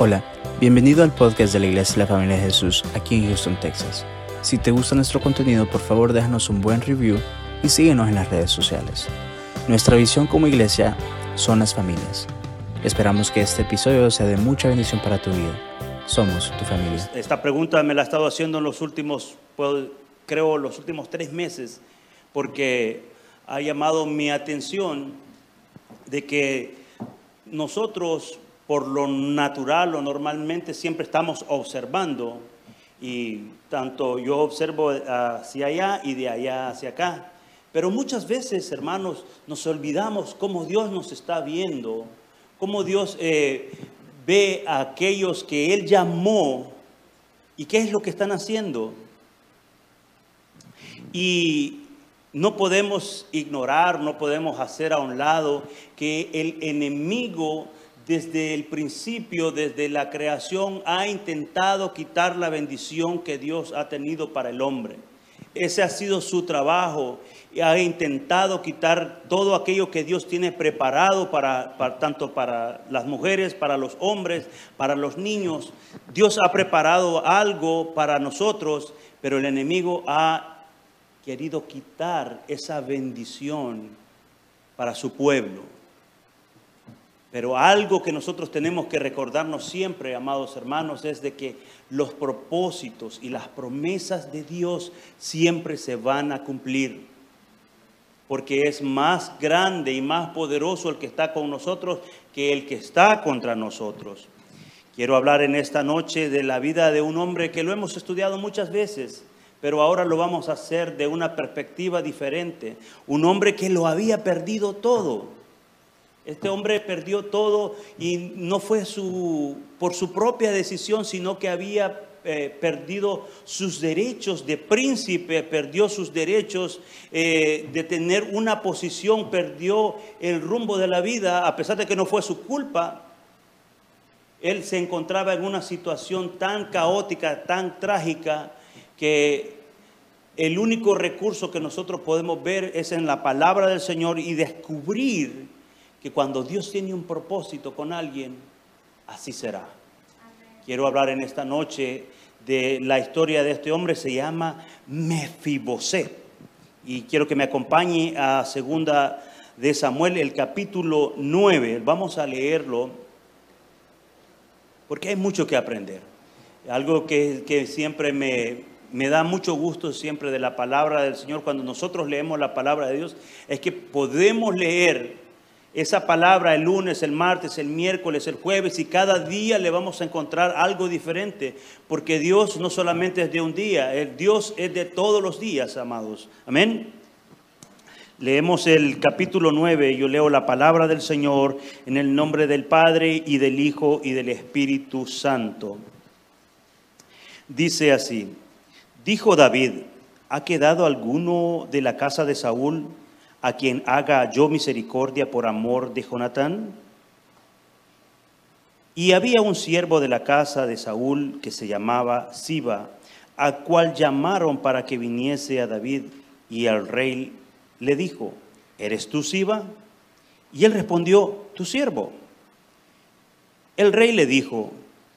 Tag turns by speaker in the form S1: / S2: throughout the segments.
S1: Hola, bienvenido al podcast de la Iglesia de la Familia de Jesús aquí en Houston, Texas. Si te gusta nuestro contenido, por favor déjanos un buen review y síguenos en las redes sociales. Nuestra visión como iglesia son las familias. Esperamos que este episodio sea de mucha bendición para tu vida. Somos tu familia.
S2: Esta pregunta me la he estado haciendo en los últimos, creo, los últimos tres meses, porque ha llamado mi atención de que nosotros, por lo natural o normalmente, siempre estamos observando, y tanto yo observo hacia allá y de allá hacia acá. Pero muchas veces, hermanos, nos olvidamos cómo Dios nos está viendo, cómo Dios eh, ve a aquellos que Él llamó y qué es lo que están haciendo. Y no podemos ignorar, no podemos hacer a un lado que el enemigo desde el principio, desde la creación, ha intentado quitar la bendición que Dios ha tenido para el hombre. Ese ha sido su trabajo. Ha intentado quitar todo aquello que Dios tiene preparado para, para- tanto para las mujeres, para los hombres, para los niños. Dios ha preparado algo para nosotros, pero el enemigo ha querido quitar esa bendición para su pueblo. Pero algo que nosotros tenemos que recordarnos siempre, amados hermanos, es de que los propósitos y las promesas de Dios siempre se van a cumplir. Porque es más grande y más poderoso el que está con nosotros que el que está contra nosotros. Quiero hablar en esta noche de la vida de un hombre que lo hemos estudiado muchas veces, pero ahora lo vamos a hacer de una perspectiva diferente. Un hombre que lo había perdido todo. Este hombre perdió todo y no fue su, por su propia decisión, sino que había eh, perdido sus derechos de príncipe, perdió sus derechos eh, de tener una posición, perdió el rumbo de la vida, a pesar de que no fue su culpa. Él se encontraba en una situación tan caótica, tan trágica, que el único recurso que nosotros podemos ver es en la palabra del Señor y descubrir que cuando Dios tiene un propósito con alguien, así será. Quiero hablar en esta noche de la historia de este hombre, se llama Mefiboset. Y quiero que me acompañe a segunda de Samuel, el capítulo 9. Vamos a leerlo porque hay mucho que aprender. Algo que, que siempre me, me da mucho gusto siempre de la palabra del Señor cuando nosotros leemos la palabra de Dios es que podemos leer esa palabra el lunes, el martes, el miércoles, el jueves y cada día le vamos a encontrar algo diferente, porque Dios no solamente es de un día, el Dios es de todos los días, amados. Amén. Leemos el capítulo 9, yo leo la palabra del Señor en el nombre del Padre y del Hijo y del Espíritu Santo. Dice así, dijo David, ¿ha quedado alguno de la casa de Saúl a quien haga yo misericordia por amor de Jonatán? Y había un siervo de la casa de Saúl que se llamaba Siba, al cual llamaron para que viniese a David, y el rey le dijo, ¿eres tú Siba? Y él respondió, tu siervo. El rey le dijo,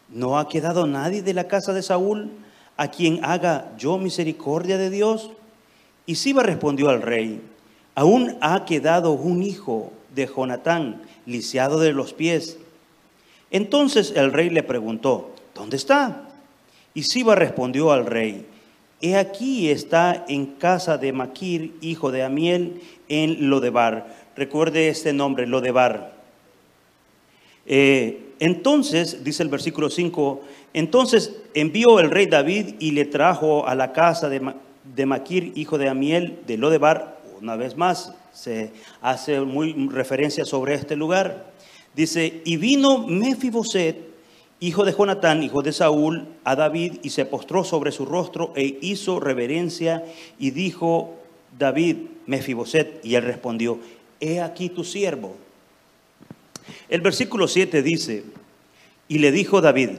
S2: ¿no ha quedado nadie de la casa de Saúl a quien haga yo misericordia de Dios? Y Siba respondió al rey, aún ha quedado un hijo de Jonatán, lisiado de los pies. Entonces el rey le preguntó, ¿dónde está? Y Siba respondió al rey, he aquí está en casa de Maquir, hijo de Amiel, en Lodebar. Recuerde este nombre, Lodebar. Eh, entonces, dice el versículo 5, entonces envió el rey David y le trajo a la casa de, de Maquir, hijo de Amiel, de Lodebar, una vez más, se hace muy referencia sobre este lugar. Dice, y vino Mefiboset, hijo de Jonatán, hijo de Saúl, a David, y se postró sobre su rostro e hizo reverencia, y dijo David, Mefiboset, y él respondió, he aquí tu siervo. El versículo 7 dice, y le dijo David,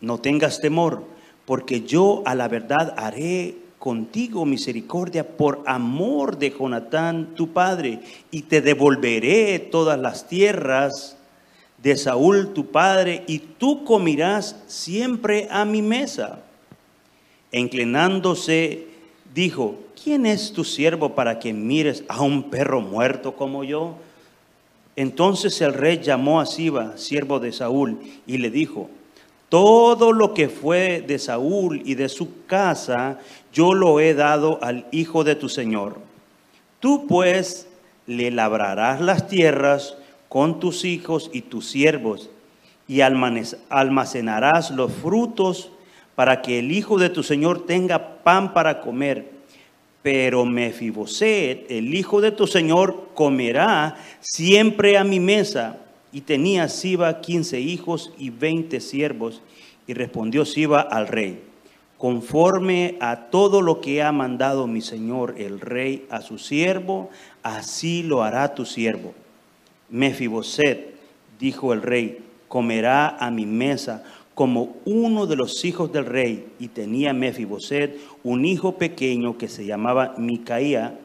S2: no tengas temor, porque yo a la verdad haré contigo misericordia por amor de Jonatán tu padre, y te devolveré todas las tierras de Saúl tu padre, y tú comerás siempre a mi mesa. E inclinándose, dijo, ¿quién es tu siervo para que mires a un perro muerto como yo? Entonces el rey llamó a Siba, siervo de Saúl, y le dijo, todo lo que fue de Saúl y de su casa, yo lo he dado al hijo de tu señor. Tú pues le labrarás las tierras con tus hijos y tus siervos, y almacenarás los frutos para que el hijo de tu señor tenga pan para comer. Pero Mefiboset, el hijo de tu señor, comerá siempre a mi mesa. Y tenía Siba quince hijos y veinte siervos. Y respondió Siba al rey, conforme a todo lo que ha mandado mi señor el rey a su siervo, así lo hará tu siervo. Mefiboset, dijo el rey, comerá a mi mesa como uno de los hijos del rey, y tenía Mefiboset un hijo pequeño que se llamaba Micaía,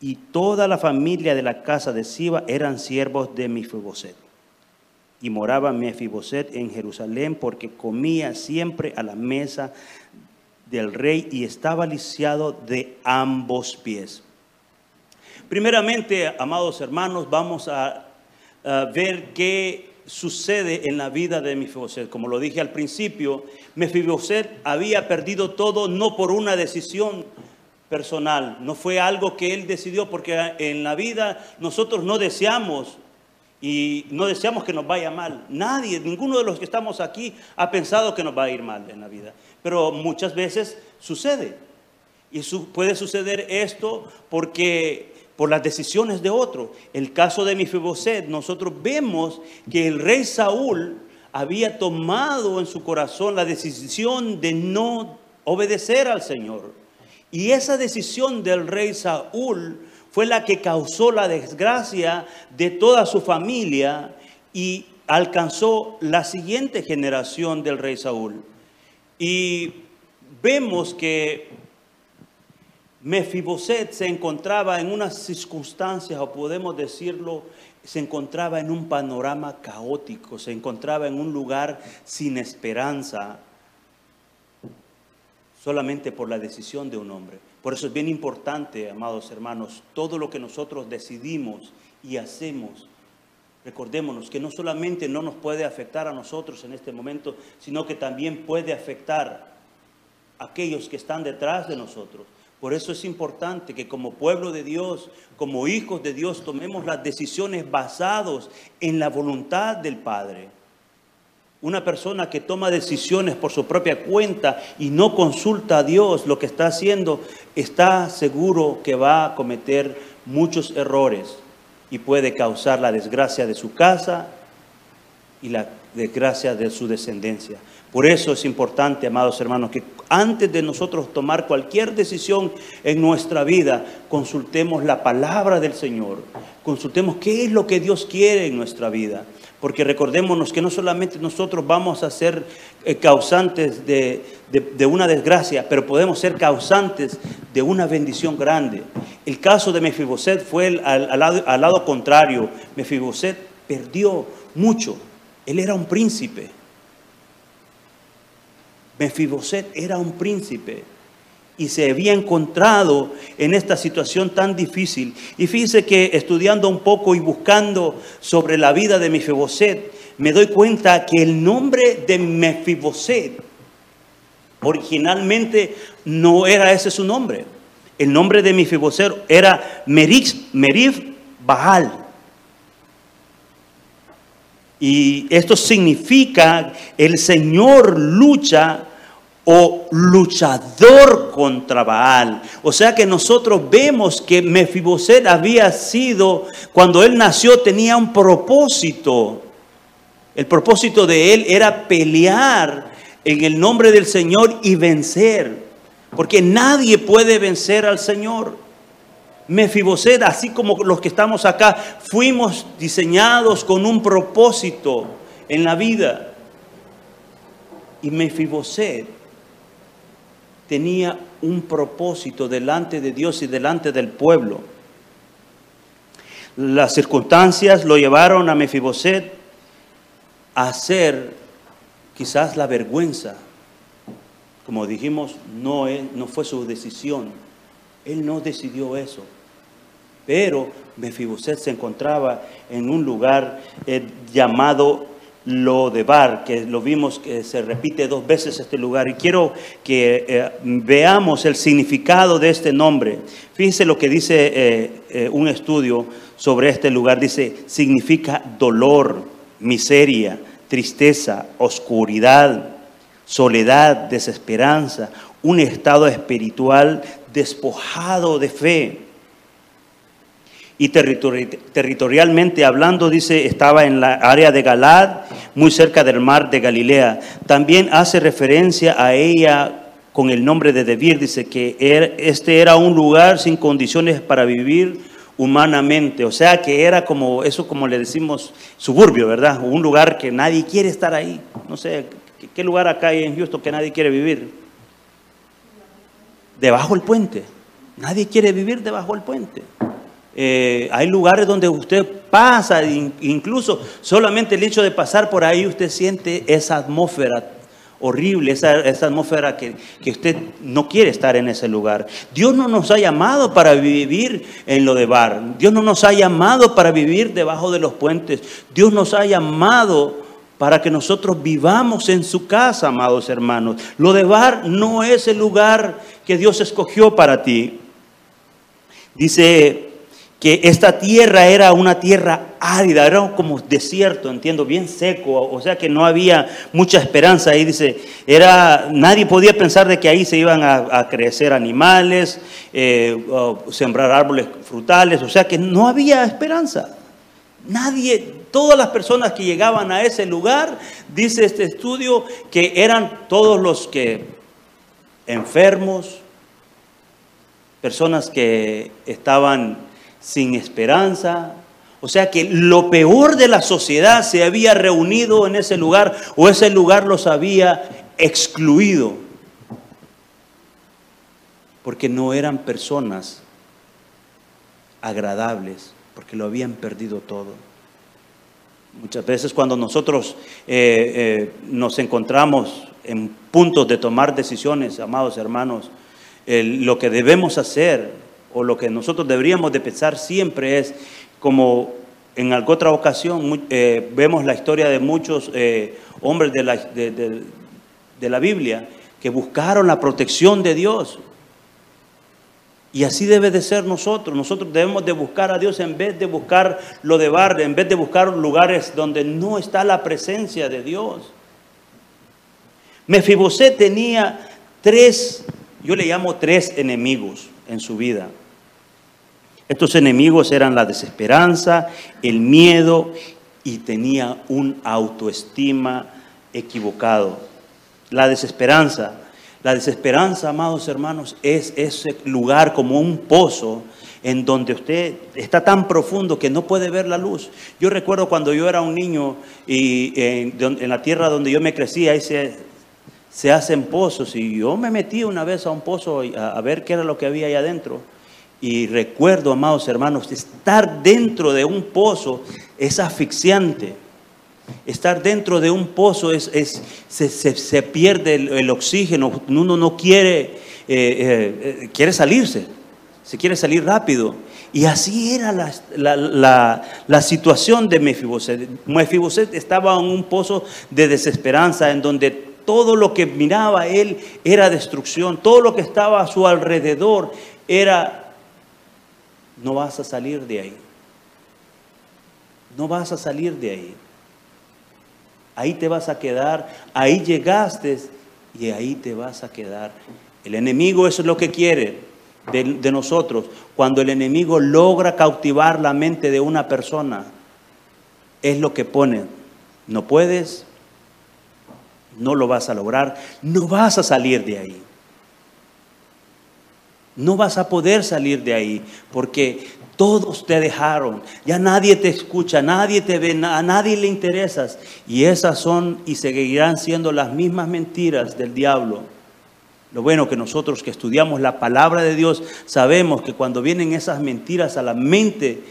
S2: y toda la familia de la casa de Siba eran siervos de Mefiboset. Y moraba Mefiboset en Jerusalén porque comía siempre a la mesa del rey y estaba lisiado de ambos pies. Primeramente, amados hermanos, vamos a, a ver qué sucede en la vida de Mefiboset. Como lo dije al principio, Mefiboset había perdido todo no por una decisión personal, no fue algo que él decidió, porque en la vida nosotros no deseamos y no deseamos que nos vaya mal. Nadie, ninguno de los que estamos aquí ha pensado que nos va a ir mal en la vida, pero muchas veces sucede. Y puede suceder esto porque por las decisiones de otro. El caso de Mefiboset, nosotros vemos que el rey Saúl había tomado en su corazón la decisión de no obedecer al Señor. Y esa decisión del rey Saúl fue la que causó la desgracia de toda su familia y alcanzó la siguiente generación del rey Saúl. Y vemos que Mefiboset se encontraba en unas circunstancias, o podemos decirlo, se encontraba en un panorama caótico, se encontraba en un lugar sin esperanza, solamente por la decisión de un hombre. Por eso es bien importante, amados hermanos, todo lo que nosotros decidimos y hacemos, recordémonos que no solamente no nos puede afectar a nosotros en este momento, sino que también puede afectar a aquellos que están detrás de nosotros. Por eso es importante que como pueblo de Dios, como hijos de Dios, tomemos las decisiones basadas en la voluntad del Padre. Una persona que toma decisiones por su propia cuenta y no consulta a Dios lo que está haciendo, está seguro que va a cometer muchos errores y puede causar la desgracia de su casa y la desgracia de su descendencia. Por eso es importante, amados hermanos, que antes de nosotros tomar cualquier decisión en nuestra vida, consultemos la palabra del Señor, consultemos qué es lo que Dios quiere en nuestra vida. Porque recordémonos que no solamente nosotros vamos a ser eh, causantes de, una desgracia, pero podemos ser causantes de una bendición grande. El caso de Mefiboset fue al, lado, al lado contrario. Mefiboset perdió mucho. Él era un príncipe. Mefiboset era un príncipe y se había encontrado en esta situación tan difícil. Y fíjese que estudiando un poco y buscando sobre la vida de Mefiboset, me doy cuenta que el nombre de Mefiboset originalmente no era ese su nombre. El nombre de Mefiboset era Merif, Merif. Y esto significa el Señor lucha o luchador contra Baal. O sea que nosotros vemos que Mefiboset había sido, cuando él nació, tenía un propósito. El propósito de él era pelear en el nombre del Señor y vencer. Porque nadie puede vencer al Señor. Mefiboset, así como los que estamos acá, fuimos diseñados con un propósito en la vida. Y Mefiboset tenía un propósito delante de Dios y delante del pueblo. Las circunstancias lo llevaron a Mefiboset hacer quizás la vergüenza. Como dijimos, no, no fue su decisión. Él no decidió eso. Pero Mefiboset se encontraba en un lugar eh, llamado Lodebar, que lo vimos que se repite dos veces este lugar. Y quiero que eh, veamos el significado de este nombre. Fíjense lo que dice eh, un estudio sobre este lugar. Dice, significa dolor, miseria, tristeza, oscuridad, soledad, desesperanza, un estado espiritual despojado de fe. Y territorialmente hablando, dice, estaba en la área de Galad, muy cerca del mar de Galilea. También hace referencia a ella con el nombre de Debir, dice que er, este era un lugar sin condiciones para vivir humanamente, o sea que era como eso como le decimos suburbio, ¿verdad? Un lugar que nadie quiere estar ahí. No sé, ¿qué lugar acá hay en Houston que nadie quiere vivir? Debajo del puente. Nadie quiere vivir debajo del puente. Eh, hay lugares donde usted pasa, incluso solamente el hecho de pasar por ahí usted siente esa atmósfera horrible, esa, atmósfera que, que, usted no quiere estar en ese lugar. Dios no nos ha llamado para vivir en lo de bar. Dios no nos ha llamado para vivir debajo de los puentes. Dios nos ha llamado para que nosotros vivamos en su casa, amados hermanos. Lo de bar no es el lugar que Dios escogió para ti. Dice que esta tierra era una tierra árida, era como desierto, entiendo, bien seco, o sea que no había mucha esperanza ahí, dice, era, nadie podía pensar de que ahí se iban a, crecer animales, eh, sembrar árboles frutales, o sea que no había esperanza. Nadie, todas las personas que llegaban a ese lugar, dice este estudio, que eran todos los que enfermos, personas que estaban sin esperanza. O sea que lo peor de la sociedad se había reunido en ese lugar o ese lugar los había excluido. Porque no eran personas agradables, porque lo habían perdido todo. Muchas veces cuando nosotros eh, eh, nos encontramos en puntos de tomar decisiones, amados hermanos, lo que debemos hacer o lo que nosotros deberíamos de pensar siempre es como en alguna otra ocasión eh, vemos la historia de muchos eh, hombres de la, de la Biblia que buscaron la protección de Dios. Y así debe de ser nosotros. Nosotros debemos de buscar a Dios en vez de buscar lo de barde, en vez de buscar lugares donde no está la presencia de Dios. Mefiboset tenía tres, yo le llamo tres enemigos en su vida. Estos enemigos eran la desesperanza, el miedo y tenía un autoestima equivocado. La desesperanza, la desesperanza, amados hermanos, es ese lugar como un pozo en donde usted está tan profundo que no puede ver la luz. Yo recuerdo cuando yo era un niño y en, la tierra donde yo me crecí, ahí se, se, hacen pozos y yo me metí una vez a un pozo a, a ver qué era lo que había ahí adentro. Y recuerdo, amados hermanos, estar dentro de un pozo es asfixiante. Estar dentro de un pozo es, se, pierde el, oxígeno, uno no quiere, eh, eh, quiere salirse, se quiere salir rápido. Y así era la, la, situación de Mefiboset. Mefiboset estaba en un pozo de desesperanza en donde todo lo que miraba él era destrucción, todo lo que estaba a su alrededor era no vas a salir de ahí. No vas a salir de ahí. Ahí te vas a quedar, ahí llegaste y ahí te vas a quedar. El enemigo eso es lo que quiere de, de nosotros. Cuando el enemigo logra cautivar la mente de una persona, es lo que pone. No puedes, no lo vas a lograr, no vas a salir de ahí. No vas a poder salir de ahí porque todos te dejaron, ya nadie te escucha, nadie te ve, a nadie le interesas. Y esas son y seguirán siendo las mismas mentiras del diablo. Lo bueno que nosotros que estudiamos la palabra de Dios sabemos que cuando vienen esas mentiras a la mente,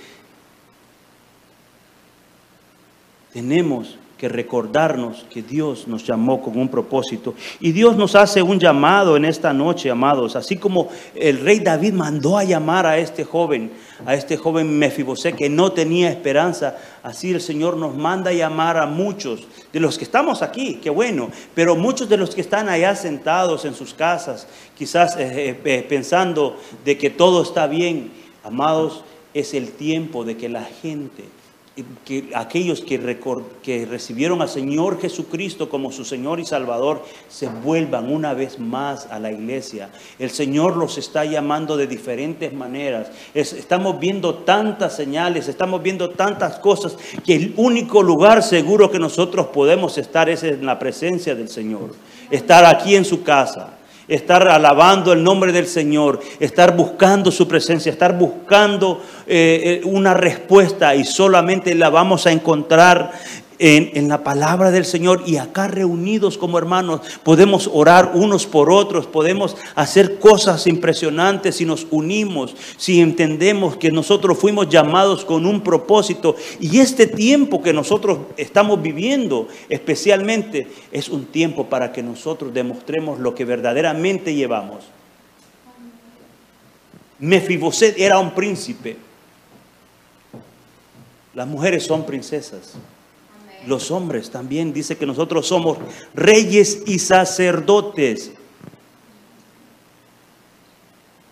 S2: tenemos que recordarnos que Dios nos llamó con un propósito. Y Dios nos hace un llamado en esta noche, amados. Así como el rey David mandó a llamar a este joven, a este joven Mefiboset que no tenía esperanza, así el Señor nos manda a llamar a muchos de los que estamos aquí, qué bueno, pero muchos de los que están allá sentados en sus casas, quizás eh, eh, eh, pensando de que todo está bien, amados, es el tiempo de que la gente que aquellos que, que recibieron al Señor Jesucristo como su Señor y Salvador se vuelvan una vez más a la iglesia. El Señor los está llamando de diferentes maneras. estamos viendo tantas señales, estamos viendo tantas cosas que el único lugar seguro que nosotros podemos estar es en la presencia del Señor. Estar aquí en su casa estar alabando el nombre del Señor, estar buscando su presencia, estar buscando eh, eh, una respuesta y solamente la vamos a encontrar en, la palabra del Señor y acá reunidos como hermanos podemos orar unos por otros, podemos hacer cosas impresionantes si nos unimos, si entendemos que nosotros fuimos llamados con un propósito y este tiempo que nosotros estamos viviendo especialmente es un tiempo para que nosotros demostremos lo que verdaderamente llevamos. Mefiboset era un príncipe. Las mujeres son princesas los hombres también. Dice que nosotros somos reyes y sacerdotes.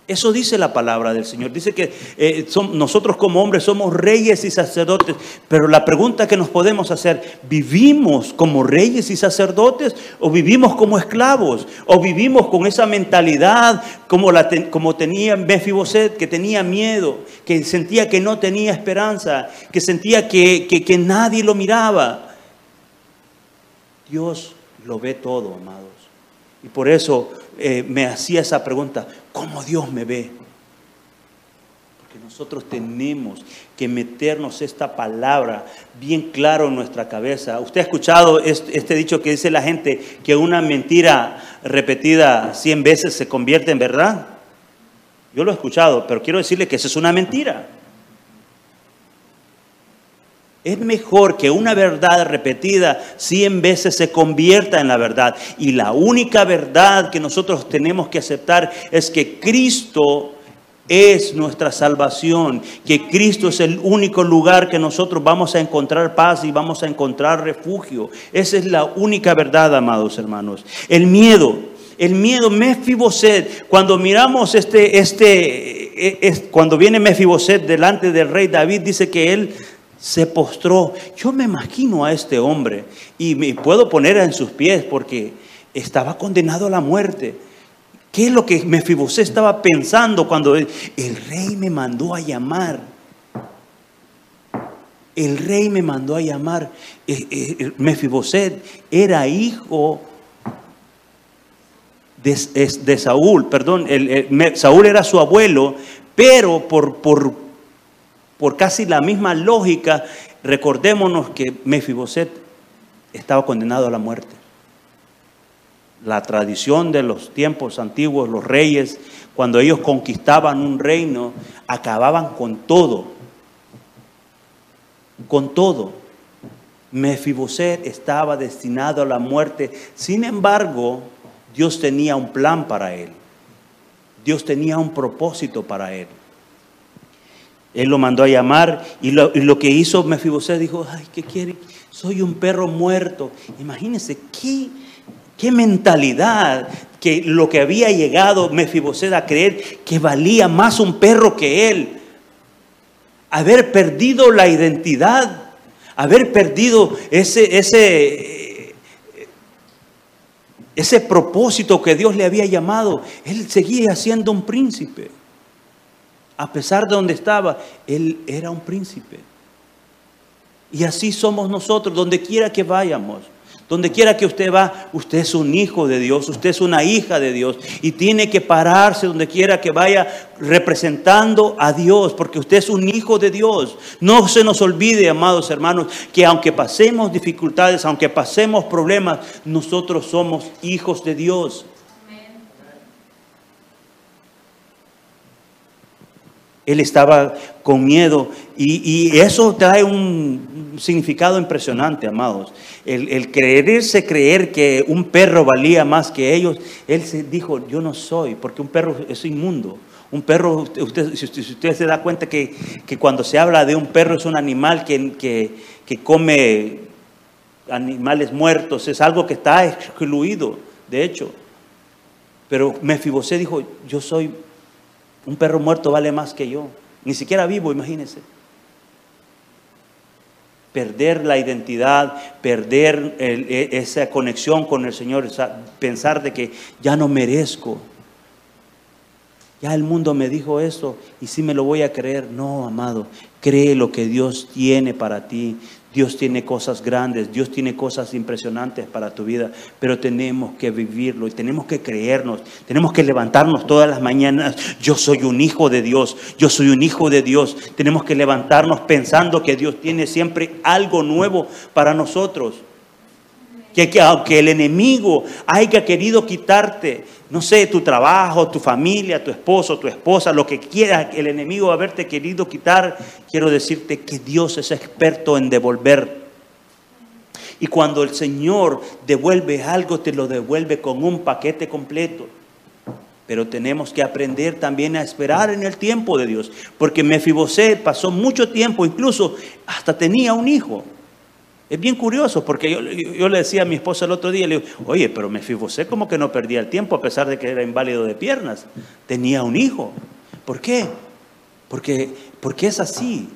S2: Eso dice la palabra del Señor. Dice que eh, nosotros como hombres somos reyes y sacerdotes. Pero la pregunta que nos podemos hacer, ¿vivimos como reyes y sacerdotes o vivimos como esclavos? ¿O vivimos con esa mentalidad como, la como tenía Mefiboset, que tenía miedo, que sentía que no tenía esperanza, que sentía que, que nadie lo miraba? Dios lo ve todo, amados. Y por eso eh, me hacía esa pregunta, ¿cómo Dios me ve? Porque nosotros tenemos que meternos esta palabra bien claro en nuestra cabeza. Usted ha escuchado este, dicho que dice la gente que una mentira repetida cien veces se convierte en verdad. Yo lo he escuchado, pero quiero decirle que eso es una mentira. Es mejor que una verdad repetida cien veces se convierta en la verdad. Y la única verdad que nosotros tenemos que aceptar es que Cristo es nuestra salvación, que Cristo es el único lugar que nosotros vamos a encontrar paz y vamos a encontrar refugio. Esa es la única verdad, amados hermanos. El miedo, el miedo, Mefiboset, cuando miramos este, este, e, es, cuando viene Mefiboset delante del rey David, dice que él se postró. Yo me imagino a este hombre y me puedo poner en sus pies porque estaba condenado a la muerte. ¿Qué es lo que Mefibosé estaba pensando cuando el, rey me mandó a llamar? El rey me mandó a llamar. Eh, eh, Mefiboset era hijo de, Saúl, perdón, Saúl era su abuelo, pero por, por, por casi la misma lógica, recordémonos que Mefiboset estaba condenado a la muerte. La tradición de los tiempos antiguos, los reyes, cuando ellos conquistaban un reino, acababan con todo. Con todo. Mefiboset estaba destinado a la muerte. Sin embargo, Dios tenía un plan para él. Dios tenía un propósito para él. Él lo mandó a llamar y lo, que hizo Mefiboset dijo, ay, ¿qué quiere? Soy un perro muerto. Imagínense qué, qué mentalidad que lo que había llegado Mefiboset a creer que valía más un perro que él. Haber perdido la identidad, haber perdido ese, ese, ese propósito que Dios le había llamado. Él seguía siendo un príncipe a pesar de donde estaba, él era un príncipe. Y así somos nosotros, donde quiera que vayamos. Donde quiera que usted va, usted es un hijo de Dios, usted es una hija de Dios y tiene que pararse donde quiera que vaya representando a Dios, porque usted es un hijo de Dios. No se nos olvide, amados hermanos, que aunque pasemos dificultades, aunque pasemos problemas, nosotros somos hijos de Dios. Él estaba con miedo y, eso trae un significado impresionante, amados. El, el, creerse creer que un perro valía más que ellos, él se dijo, yo no soy, porque un perro es inmundo. Un perro, usted, si usted se da cuenta que, que, cuando se habla de un perro es un animal que, come animales muertos, es algo que está excluido, de hecho. Pero Mefibosé dijo, yo soy un perro muerto vale más que yo. Ni siquiera vivo, imagínense. Perder la identidad, perder e, esa conexión con el Señor, pensar de que ya no merezco. Ya el mundo me dijo eso y si me lo voy a creer. No, amado, cree lo que Dios tiene para ti. Dios tiene cosas grandes, Dios tiene cosas impresionantes para tu vida, pero tenemos que vivirlo y tenemos que creernos, tenemos que levantarnos todas las mañanas. Yo soy un hijo de Dios, yo soy un hijo de Dios. Tenemos que levantarnos pensando que Dios tiene siempre algo nuevo para nosotros. Que, que aunque el enemigo haya querido quitarte, no sé, tu trabajo, tu familia, tu esposo, tu esposa, lo que quiera el enemigo haberte querido quitar, quiero decirte que Dios es experto en devolver. Y cuando el Señor devuelve algo, te lo devuelve con un paquete completo. Pero tenemos que aprender también a esperar en el tiempo de Dios, porque Mefibosé pasó mucho tiempo, incluso hasta tenía un hijo. Es bien curioso porque yo, le decía a mi esposa el otro día, le digo, oye, pero Mefibosé como que no perdía el tiempo a pesar de que era inválido de piernas. Tenía un hijo. ¿Por qué? Porque, porque es así.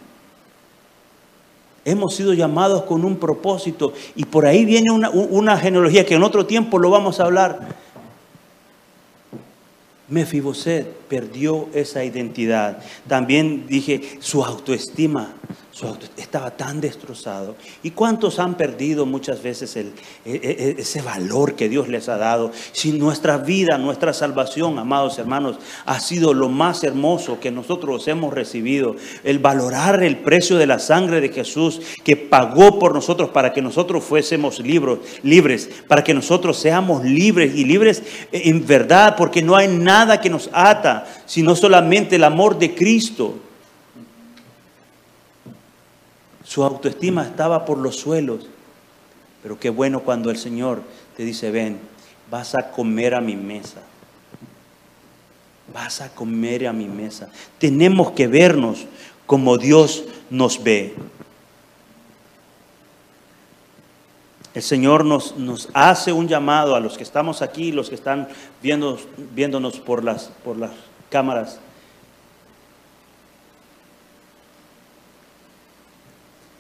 S2: Hemos sido llamados con un propósito y por ahí viene una, una genealogía que en otro tiempo lo vamos a hablar. Mefiboset perdió esa identidad. También dije, su autoestima estaba tan destrozado. ¿Y cuántos han perdido muchas veces e, e, e, ese valor que Dios les ha dado? Si nuestra vida, nuestra salvación, amados hermanos, ha sido lo más hermoso que nosotros hemos recibido, el valorar el precio de la sangre de Jesús que pagó por nosotros para que nosotros fuésemos libres, libres, para que nosotros seamos libres y libres en verdad, porque no hay nada que nos ata, sino solamente el amor de Cristo. Su autoestima estaba por los suelos. Pero qué bueno cuando el Señor te dice, ven, vas a comer a mi mesa. Vas a comer a mi mesa. Tenemos que vernos como Dios nos ve. El Señor nos, nos, hace un llamado a los que estamos aquí, los que están viendo, viéndonos por las, por las cámaras.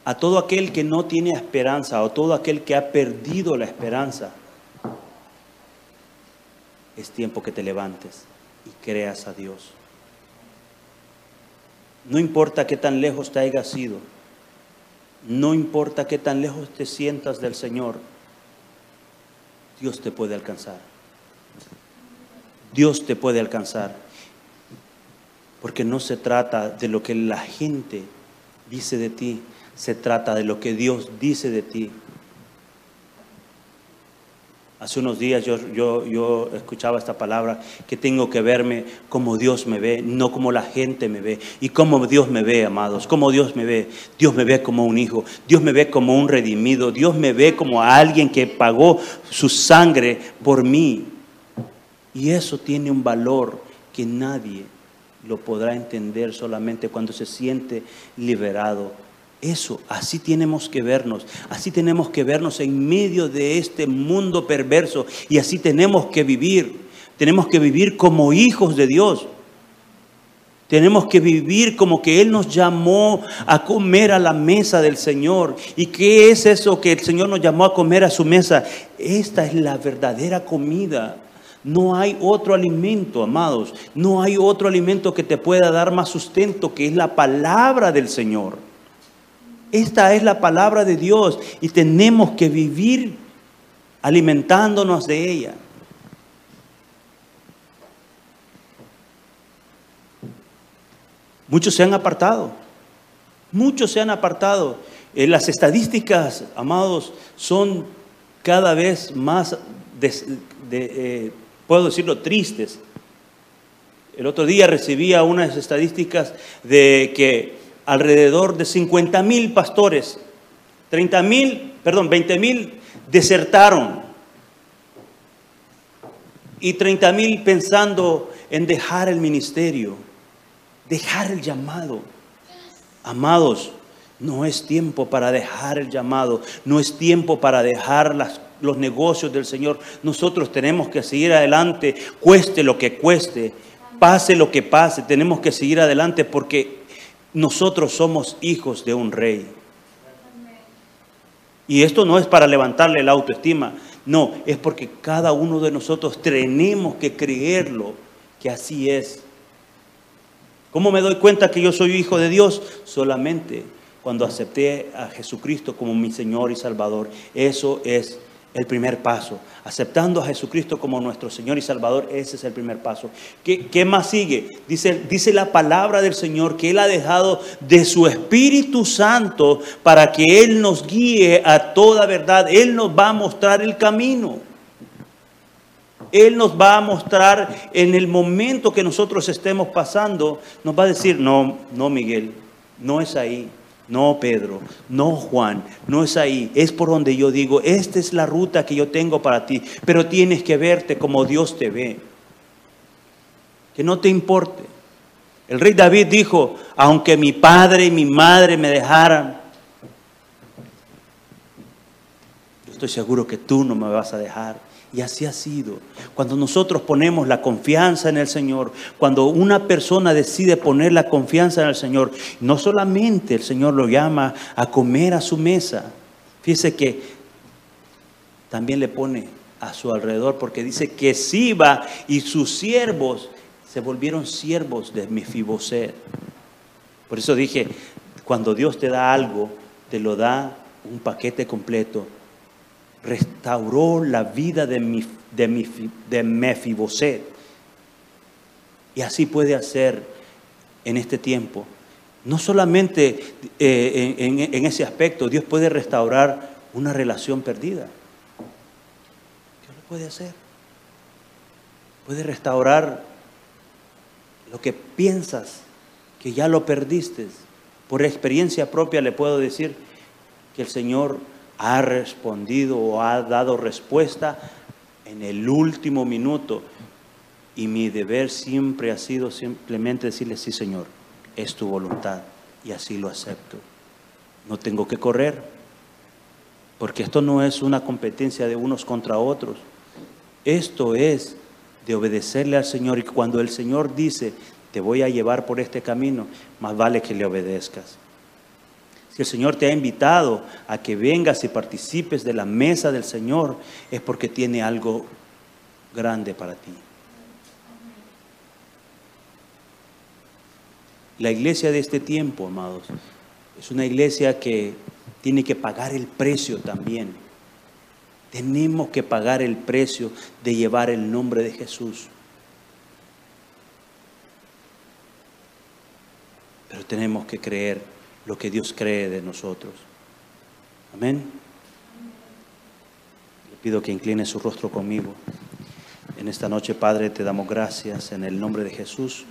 S2: A todo aquel que no tiene esperanza o todo aquel que ha perdido la esperanza, es tiempo que te levantes y creas a Dios. No importa qué tan lejos te hayas ido, no importa qué tan lejos te sientas del Señor, Dios te puede alcanzar. Dios te puede alcanzar. Porque no se trata de lo que la gente dice de ti, se trata de lo que Dios dice de ti. Hace unos días yo, yo, yo, escuchaba esta palabra, que tengo que verme como Dios me ve, no como la gente me ve. Y como Dios me ve, amados, como Dios me ve. Dios me ve como un hijo, Dios me ve como un redimido, Dios me ve como alguien que pagó su sangre por mí. Y eso tiene un valor que nadie lo podrá entender solamente cuando se siente liberado eso, así tenemos que vernos, así tenemos que vernos en medio de este mundo perverso y así tenemos que vivir. Tenemos que vivir como hijos de Dios. Tenemos que vivir como que Él nos llamó a comer a la mesa del Señor. ¿Y qué es eso que el Señor nos llamó a comer a su mesa? Esta es la verdadera comida. No hay otro alimento, amados. No hay otro alimento que te pueda dar más sustento que es la palabra del Señor. Esta es la palabra de Dios y tenemos que vivir alimentándonos de ella. Muchos se han apartado, muchos se han apartado. Eh, las estadísticas, amados, son cada vez más, eh, puedo decirlo, tristes. El otro día recibía unas estadísticas de que alrededor de 50 mil pastores, 30 mil, perdón, 20 mil desertaron y 30 mil pensando en dejar el ministerio, dejar el llamado. Amados, no es tiempo para dejar el llamado, no es tiempo para dejar los negocios del Señor. Nosotros tenemos que seguir adelante, cueste lo que cueste, pase lo que pase, tenemos que seguir adelante porque nosotros somos hijos de un rey. Y esto no es para levantarle la autoestima, no, es porque cada uno de nosotros tenemos que creerlo, que así es. ¿Cómo me doy cuenta que yo soy hijo de Dios? Solamente cuando acepté a Jesucristo como mi Señor y Salvador. Eso es el primer paso. Aceptando a Jesucristo como nuestro Señor y Salvador, ese es el primer paso. ¿Qué, más sigue? Dice, dice la palabra del Señor que Él ha dejado de su Espíritu Santo para que Él nos guíe a toda verdad. Él nos va a mostrar el camino. Él nos va a mostrar en el momento que nosotros estemos pasando, nos va a decir, no, no Miguel, no es ahí. No, Pedro, no, Juan, no es ahí. Es por donde yo digo, esta es la ruta que yo tengo para ti, pero tienes que verte como Dios te ve. Que no te importe. El rey David dijo, aunque mi padre y mi madre me dejaran, yo estoy seguro que tú no me vas a dejar. Y así ha sido. Cuando nosotros ponemos la confianza en el Señor, cuando una persona decide poner la confianza en el Señor, no solamente el Señor lo llama a comer a su mesa, fíjese que también le pone a su alrededor, porque dice que Siba y sus siervos se volvieron siervos de Mefiboset. Por eso dije, cuando Dios te da algo, te lo da un paquete completo restauró la vida de, mi, de, de Mefiboset. Y así puede hacer en este tiempo. No solamente eh, en, en, ese aspecto, Dios puede restaurar una relación perdida. Dios lo puede hacer. Puede restaurar lo que piensas que ya lo perdiste. Por experiencia propia le puedo decir que el Señor ha respondido o ha dado respuesta en el último minuto. Y mi deber siempre ha sido simplemente decirle, sí Señor, es tu voluntad y así lo acepto. No tengo que correr, porque esto no es una competencia de unos contra otros. Esto es de obedecerle al Señor y cuando el Señor dice, te voy a llevar por este camino, más vale que le obedezcas. Si el Señor te ha invitado a que vengas y participes de la mesa del Señor, es porque tiene algo grande para ti. La iglesia de este tiempo, amados, es una iglesia que tiene que pagar el precio también. Tenemos que pagar el precio de llevar el nombre de Jesús. Pero tenemos que creer lo que Dios cree de nosotros. Amén. Le pido que incline su rostro conmigo. En esta noche, Padre, te damos gracias en el nombre de Jesús.